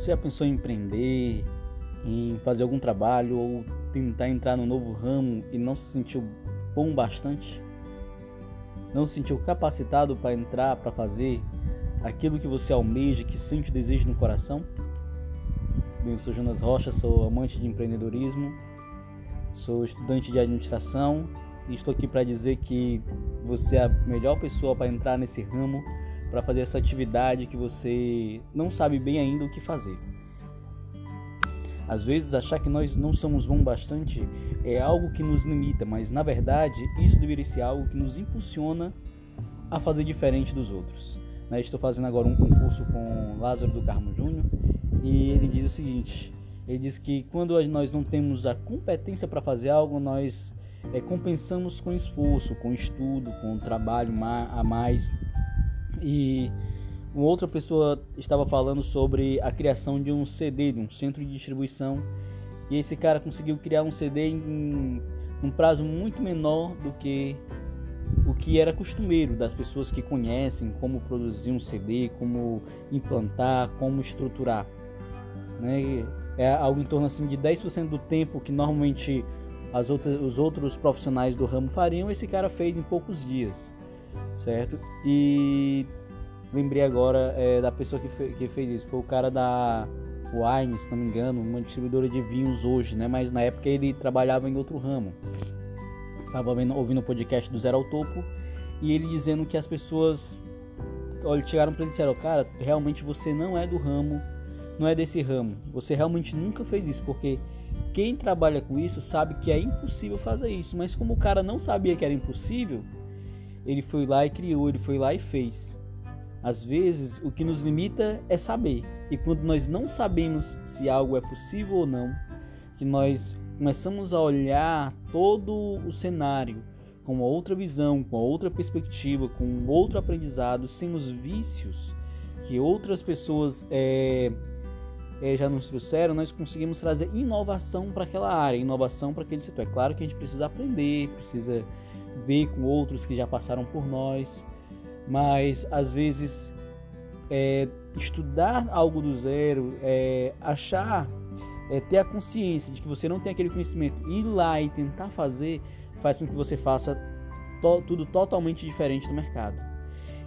Você já pensou em empreender, em fazer algum trabalho ou tentar entrar no novo ramo e não se sentiu bom bastante? Não se sentiu capacitado para entrar, para fazer aquilo que você almeja, que sente o desejo no coração? Bem, eu sou Jonas Rocha, sou amante de empreendedorismo, sou estudante de administração e estou aqui para dizer que você é a melhor pessoa para entrar nesse ramo, para fazer essa atividade que você não sabe bem ainda o que fazer. Às vezes, achar que nós não somos bons bastante é algo que nos limita, mas na verdade, isso deveria ser algo que nos impulsiona a fazer diferente dos outros. Né? Estou fazendo agora um concurso com Lázaro do Carmo Júnior e ele diz o seguinte: ele diz que quando nós não temos a competência para fazer algo, nós é, compensamos com esforço, com estudo, com trabalho a mais. E uma outra pessoa estava falando sobre a criação de um CD, de um centro de distribuição. E esse cara conseguiu criar um CD em um prazo muito menor do que o que era costumeiro das pessoas que conhecem como produzir um CD, como implantar, como estruturar. Né? É algo em torno assim de 10% do tempo que normalmente as outras, os outros profissionais do ramo fariam, esse cara fez em poucos dias, certo? E lembrei agora é, da pessoa que, fe, que fez isso, foi o cara da Wine, se não me engano, uma distribuidora de vinhos hoje, né? Mas na época ele trabalhava em outro ramo. Tava vendo, ouvindo o podcast do Zero ao Topo e ele dizendo que as pessoas olha, chegaram para ele e disseram, cara, realmente você não é do ramo, não é desse ramo. Você realmente nunca fez isso, porque quem trabalha com isso sabe que é impossível fazer isso, mas como o cara não sabia que era impossível, ele foi lá e criou, ele foi lá e fez. Às vezes, o que nos limita é saber. E quando nós não sabemos se algo é possível ou não, que nós começamos a olhar todo o cenário com uma outra visão, com outra perspectiva, com outro aprendizado, sem os vícios que outras pessoas é, é, já nos trouxeram, nós conseguimos trazer inovação para aquela área, inovação para aquele setor. É claro que a gente precisa aprender, precisa ver com outros que já passaram por nós, mas às vezes é, estudar algo do zero, é, achar, é, ter a consciência de que você não tem aquele conhecimento, ir lá e tentar fazer, faz com que você faça to tudo totalmente diferente do mercado.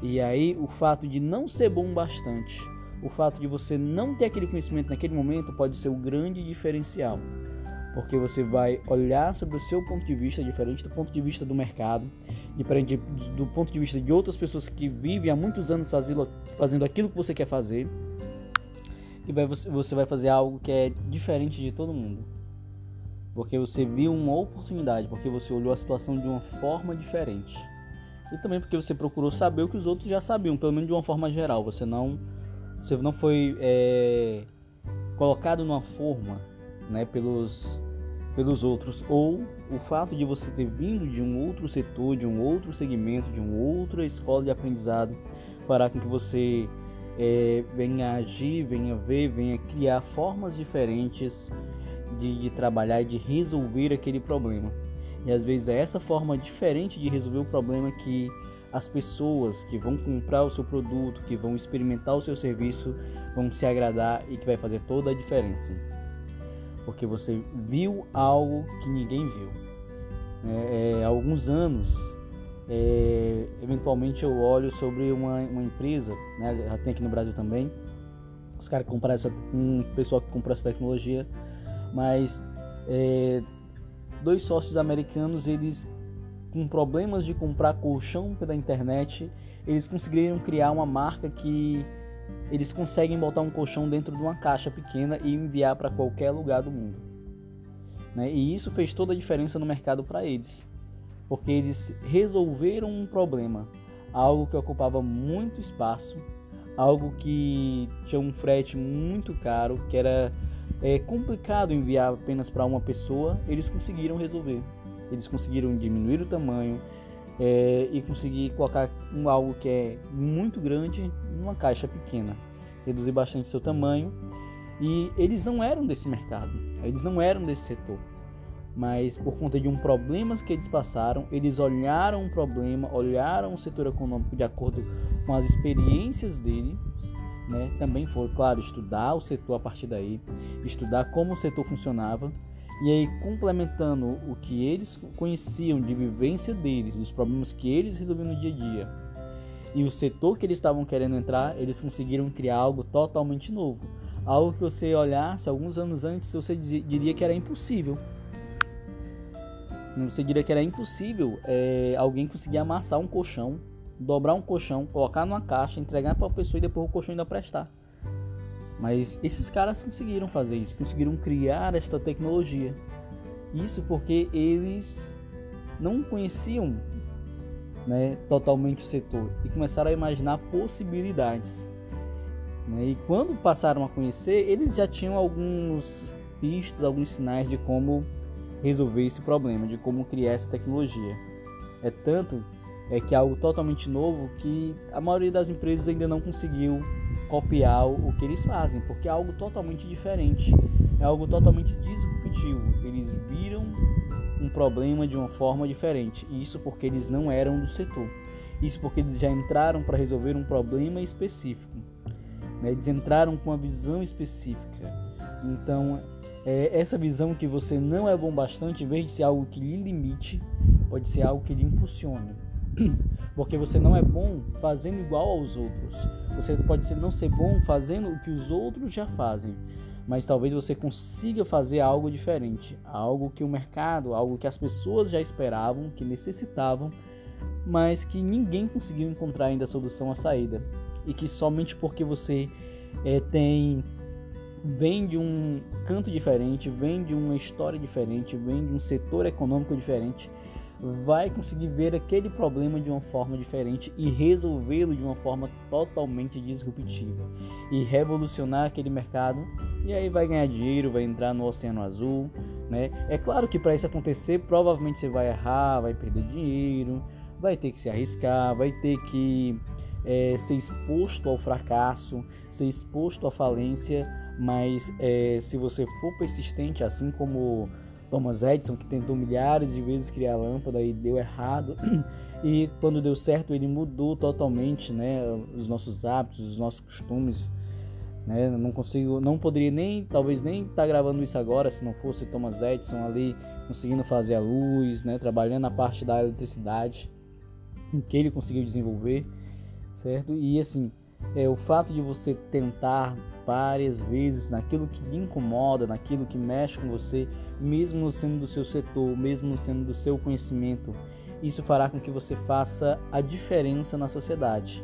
E aí o fato de não ser bom bastante o fato de você não ter aquele conhecimento naquele momento pode ser o grande diferencial. Porque você vai olhar sobre o seu ponto de vista, diferente do ponto de vista do mercado, diferente do ponto de vista de outras pessoas que vivem há muitos anos fazendo, aquilo que você quer fazer, e você vai fazer algo que é diferente de todo mundo. Porque você viu uma oportunidade, porque você olhou a situação de uma forma diferente. E também porque você procurou saber o que os outros já sabiam, pelo menos de uma forma geral. Você não você não foi é, colocado numa forma né, pelos, pelos outros, ou o fato de você ter vindo de um outro setor, de um outro segmento, de uma outra escola de aprendizado, fará com que você é, venha agir, venha ver, venha criar formas diferentes de, de trabalhar e de resolver aquele problema. E às vezes é essa forma diferente de resolver o problema que as pessoas que vão comprar o seu produto, que vão experimentar o seu serviço, vão se agradar e que vai fazer toda a diferença. Porque você viu algo que ninguém viu. É, é, há alguns anos, é, eventualmente eu olho sobre uma, uma empresa, né, já tem aqui no Brasil também, os caras compraram essa, um pessoal que comprou essa tecnologia, mas é, dois sócios americanos eles com problemas de comprar colchão pela internet, eles conseguiram criar uma marca que eles conseguem botar um colchão dentro de uma caixa pequena e enviar para qualquer lugar do mundo. Né? E isso fez toda a diferença no mercado para eles, porque eles resolveram um problema, algo que ocupava muito espaço, algo que tinha um frete muito caro, que era é, complicado enviar apenas para uma pessoa, eles conseguiram resolver eles conseguiram diminuir o tamanho é, e conseguir colocar algo que é muito grande numa caixa pequena, reduzir bastante seu tamanho. E eles não eram desse mercado, eles não eram desse setor, mas por conta de um problema que eles passaram, eles olharam o problema, olharam o setor econômico de acordo com as experiências deles né, também foi, claro, estudar o setor a partir daí, estudar como o setor funcionava e aí complementando o que eles conheciam de vivência deles, dos problemas que eles resolviam no dia a dia e o setor que eles estavam querendo entrar, eles conseguiram criar algo totalmente novo. Algo que você olhasse alguns anos antes, você diria que era impossível. Você diria que era impossível é, alguém conseguir amassar um colchão, dobrar um colchão, colocar numa caixa, entregar para a pessoa e depois o colchão ainda prestar. Mas esses caras conseguiram fazer isso, conseguiram criar esta tecnologia. Isso porque eles não conheciam né, totalmente o setor e começaram a imaginar possibilidades. Né? E quando passaram a conhecer, eles já tinham alguns pistas, alguns sinais de como resolver esse problema, de como criar essa tecnologia. É tanto é que é algo totalmente novo que a maioria das empresas ainda não conseguiu copiar o que eles fazem, porque é algo totalmente diferente, é algo totalmente disruptivo. Eles viram um problema de uma forma diferente, isso porque eles não eram do setor. Isso porque eles já entraram para resolver um problema específico. Né? Eles entraram com uma visão específica. Então, é, essa visão que você não é bom bastante, em vez de ser algo que lhe limite, pode ser algo que lhe impulsione. Porque você não é bom fazendo igual aos outros. Você pode ser, não ser bom fazendo o que os outros já fazem. Mas talvez você consiga fazer algo diferente, algo que o mercado, algo que as pessoas já esperavam, que necessitavam, mas que ninguém conseguiu encontrar ainda a solução, a saída. E que somente porque você é, tem vem de um canto diferente, vem de uma história diferente, vem de um setor econômico diferente, vai conseguir ver aquele problema de uma forma diferente e resolvê-lo de uma forma totalmente disruptiva e revolucionar aquele mercado e aí vai ganhar dinheiro, vai entrar no oceano azul, né? É claro que para isso acontecer, provavelmente você vai errar, vai perder dinheiro, vai ter que se arriscar, vai ter que é, ser exposto ao fracasso, ser exposto à falência, mas é, se você for persistente, assim como Thomas Edison, que tentou milhares de vezes criar a lâmpada e deu errado, e quando deu certo ele mudou totalmente, né, os nossos hábitos, os nossos costumes, né? Não consigo, não poderia nem, talvez nem estar tá gravando isso agora se não fosse Thomas Edison ali conseguindo fazer a luz, né? Trabalhando a parte da eletricidade que ele conseguiu desenvolver certo? E assim, é o fato de você tentar várias vezes naquilo que lhe incomoda, naquilo que mexe com você, mesmo sendo do seu setor, mesmo sendo do seu conhecimento, isso fará com que você faça a diferença na sociedade.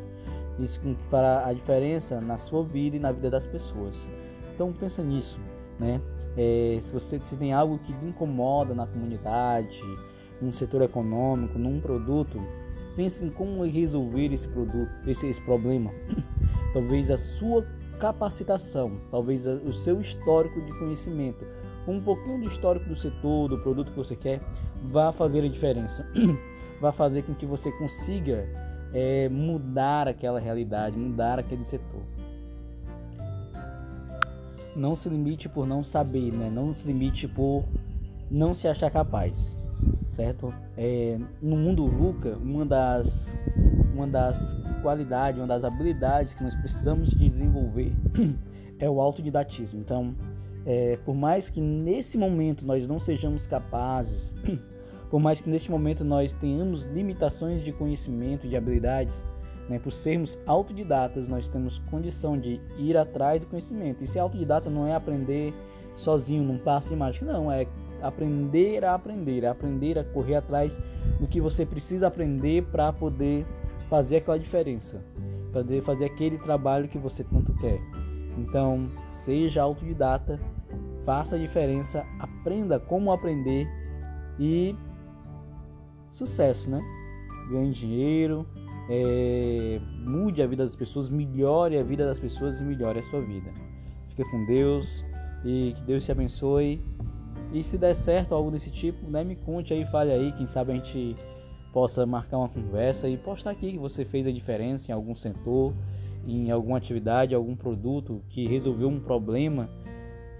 Isso fará a diferença na sua vida e na vida das pessoas. Então pensa nisso, né? É, se você se tem algo que lhe incomoda na comunidade, num setor econômico, num produto, Pense em como resolver esse produto, esse, esse problema. Talvez a sua capacitação, talvez o seu histórico de conhecimento, um pouquinho do histórico do setor, do produto que você quer, vá fazer a diferença. Vai fazer com que você consiga é, mudar aquela realidade, mudar aquele setor. Não se limite por não saber, né? Não se limite por não se achar capaz certo? É, no mundo VUCA, uma das, uma das qualidades, uma das habilidades que nós precisamos de desenvolver é o autodidatismo. Então, é, por mais que nesse momento nós não sejamos capazes, por mais que neste momento nós tenhamos limitações de conhecimento, de habilidades, né, por sermos autodidatas, nós temos condição de ir atrás do conhecimento. E ser autodidata não é aprender sozinho num passo de mágica, não, é aprender a aprender, aprender a correr atrás do que você precisa aprender para poder fazer aquela diferença, poder fazer aquele trabalho que você tanto quer. Então, seja autodidata, faça a diferença, aprenda como aprender e sucesso, né? Ganhe dinheiro, é, mude a vida das pessoas, melhore a vida das pessoas e melhore a sua vida. Fica com Deus e que Deus te abençoe e se der certo algo desse tipo, né, me conte aí, fale aí, quem sabe a gente possa marcar uma conversa e postar aqui que você fez a diferença em algum setor, em alguma atividade, algum produto que resolveu um problema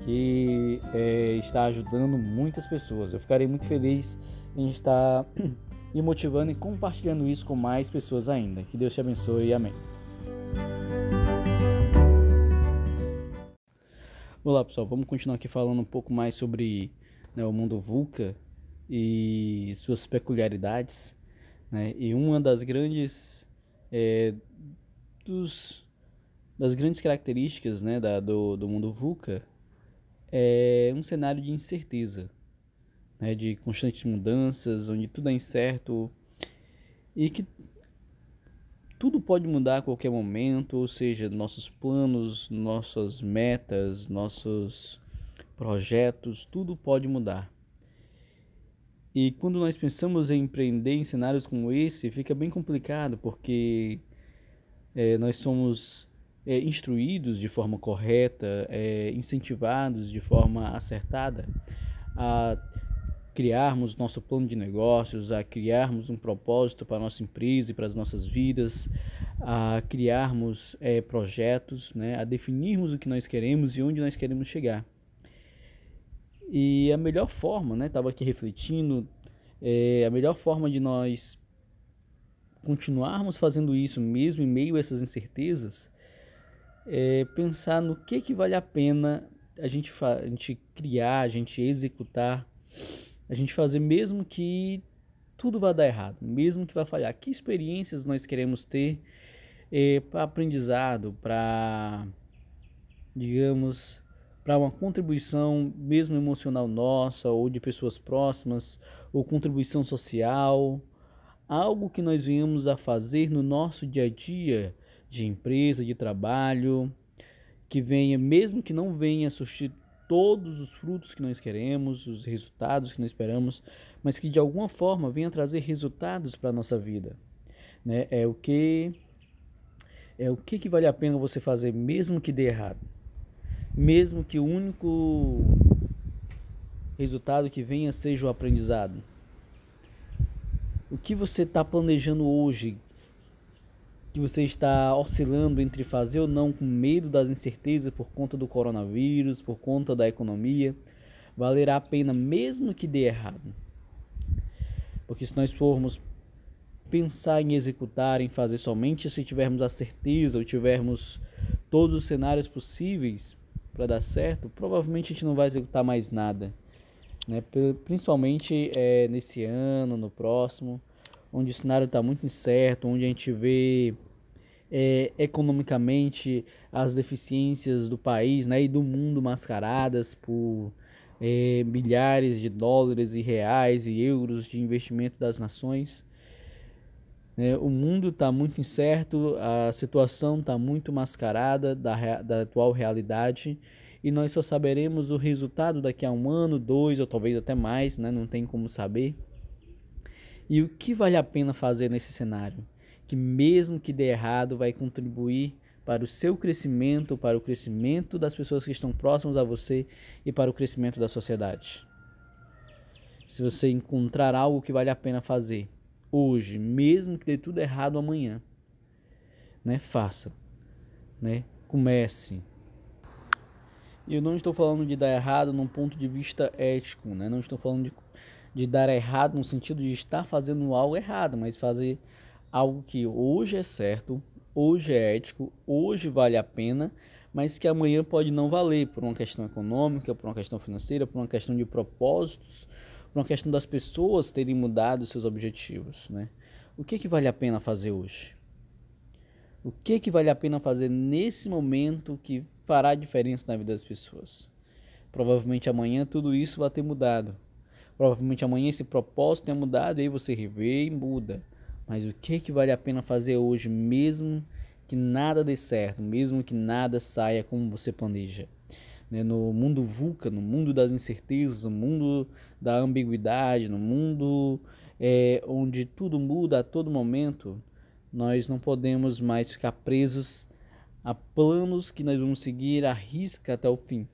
que é, está ajudando muitas pessoas. Eu ficarei muito feliz em estar me motivando e compartilhando isso com mais pessoas ainda. Que Deus te abençoe e amém. Olá pessoal, vamos continuar aqui falando um pouco mais sobre né, o mundo VUCA e suas peculiaridades. Né? E uma das grandes é, dos, das grandes características né, da, do, do mundo VUCA é um cenário de incerteza, né, de constantes mudanças, onde tudo é incerto e que tudo pode mudar a qualquer momento, ou seja, nossos planos, nossas metas, nossos projetos, tudo pode mudar. E quando nós pensamos em empreender em cenários como esse, fica bem complicado, porque é, nós somos é, instruídos de forma correta, é, incentivados de forma acertada a criarmos nosso plano de negócios, a criarmos um propósito para a nossa empresa e para as nossas vidas, a criarmos é, projetos, né, a definirmos o que nós queremos e onde nós queremos chegar. E a melhor forma, né, estava aqui refletindo, é, a melhor forma de nós continuarmos fazendo isso mesmo em meio a essas incertezas é pensar no que que vale a pena a gente, a gente criar, a gente executar a gente fazer mesmo que tudo vá dar errado, mesmo que vá falhar. Que experiências nós queremos ter é, para aprendizado, para, digamos, para uma contribuição mesmo emocional nossa ou de pessoas próximas, ou contribuição social, algo que nós venhamos a fazer no nosso dia a dia de empresa, de trabalho, que venha, mesmo que não venha substituir todos os frutos que nós queremos, os resultados que nós esperamos, mas que de alguma forma venha trazer resultados para a nossa vida. Né? É o que é o que, que vale a pena você fazer mesmo que dê errado. Mesmo que o único resultado que venha seja o aprendizado. O que você está planejando hoje que você está oscilando entre fazer ou não com medo das incertezas por conta do coronavírus, por conta da economia, valerá a pena mesmo que dê errado. Porque se nós formos pensar em executar, em fazer somente se tivermos a certeza ou tivermos todos os cenários possíveis para dar certo, provavelmente a gente não vai executar mais nada. Né? Principalmente é, nesse ano, no próximo onde o cenário está muito incerto, onde a gente vê é, economicamente as deficiências do país né, e do mundo mascaradas por é, milhares de dólares e reais e euros de investimento das nações. É, o mundo está muito incerto, a situação está muito mascarada da, da atual realidade e nós só saberemos o resultado daqui a um ano, dois ou talvez até mais, né? não tem como saber. E o que vale a pena fazer nesse cenário? Que mesmo que dê errado, vai contribuir para o seu crescimento, para o crescimento das pessoas que estão próximas a você e para o crescimento da sociedade. Se você encontrar algo que vale a pena fazer hoje, mesmo que dê tudo errado amanhã, né? Faça, né? Comece. E eu não estou falando de dar errado num ponto de vista ético, né? Não estou falando de de dar errado no sentido de estar fazendo algo errado, mas fazer algo que hoje é certo, hoje é ético, hoje vale a pena, mas que amanhã pode não valer por uma questão econômica, por uma questão financeira, por uma questão de propósitos, por uma questão das pessoas terem mudado seus objetivos, né? O que que vale a pena fazer hoje? O que que vale a pena fazer nesse momento que fará diferença na vida das pessoas? Provavelmente amanhã tudo isso vai ter mudado. Provavelmente amanhã esse propósito tenha mudado, aí você revê e muda. Mas o que que vale a pena fazer hoje, mesmo que nada dê certo, mesmo que nada saia como você planeja? Né? No mundo VUCA, no mundo das incertezas, no mundo da ambiguidade, no mundo é, onde tudo muda a todo momento, nós não podemos mais ficar presos a planos que nós vamos seguir à risca até o fim.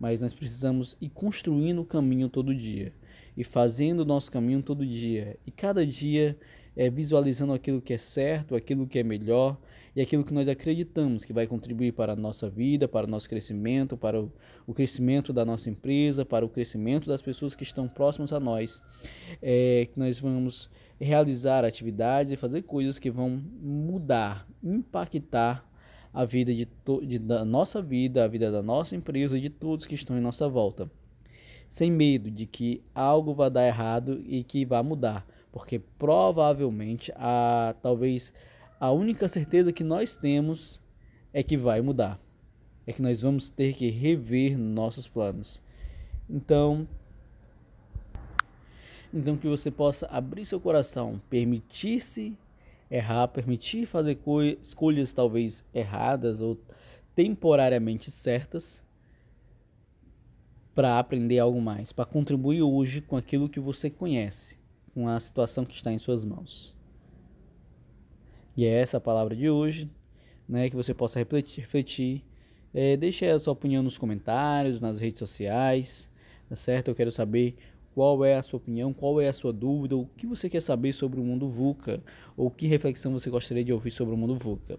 Mas nós precisamos ir construindo o caminho todo dia e fazendo o nosso caminho todo dia. E cada dia é, visualizando aquilo que é certo, aquilo que é melhor e aquilo que nós acreditamos que vai contribuir para a nossa vida, para o nosso crescimento, para o, crescimento da nossa empresa, para o crescimento das pessoas que estão próximas a nós. É, que nós vamos realizar atividades e fazer coisas que vão mudar, impactar a vida de, de da nossa vida, a vida da nossa empresa e de todos que estão em nossa volta. Sem medo de que algo vá dar errado e que vá mudar, porque provavelmente a talvez a única certeza que nós temos é que vai mudar. É que nós vamos ter que rever nossos planos. Então, então que você possa abrir seu coração, permitir-se errar, permitir fazer escolhas talvez erradas ou temporariamente certas para aprender algo mais, para contribuir hoje com aquilo que você conhece, com a situação que está em suas mãos. E é essa a palavra de hoje, né, que você possa refletir. refletir. É, deixe a sua opinião nos comentários, nas redes sociais, tá certo? Eu quero saber qual é a sua opinião, qual é a sua dúvida, o que você quer saber sobre o mundo VUCA, ou que reflexão você gostaria de ouvir sobre o mundo VUCA.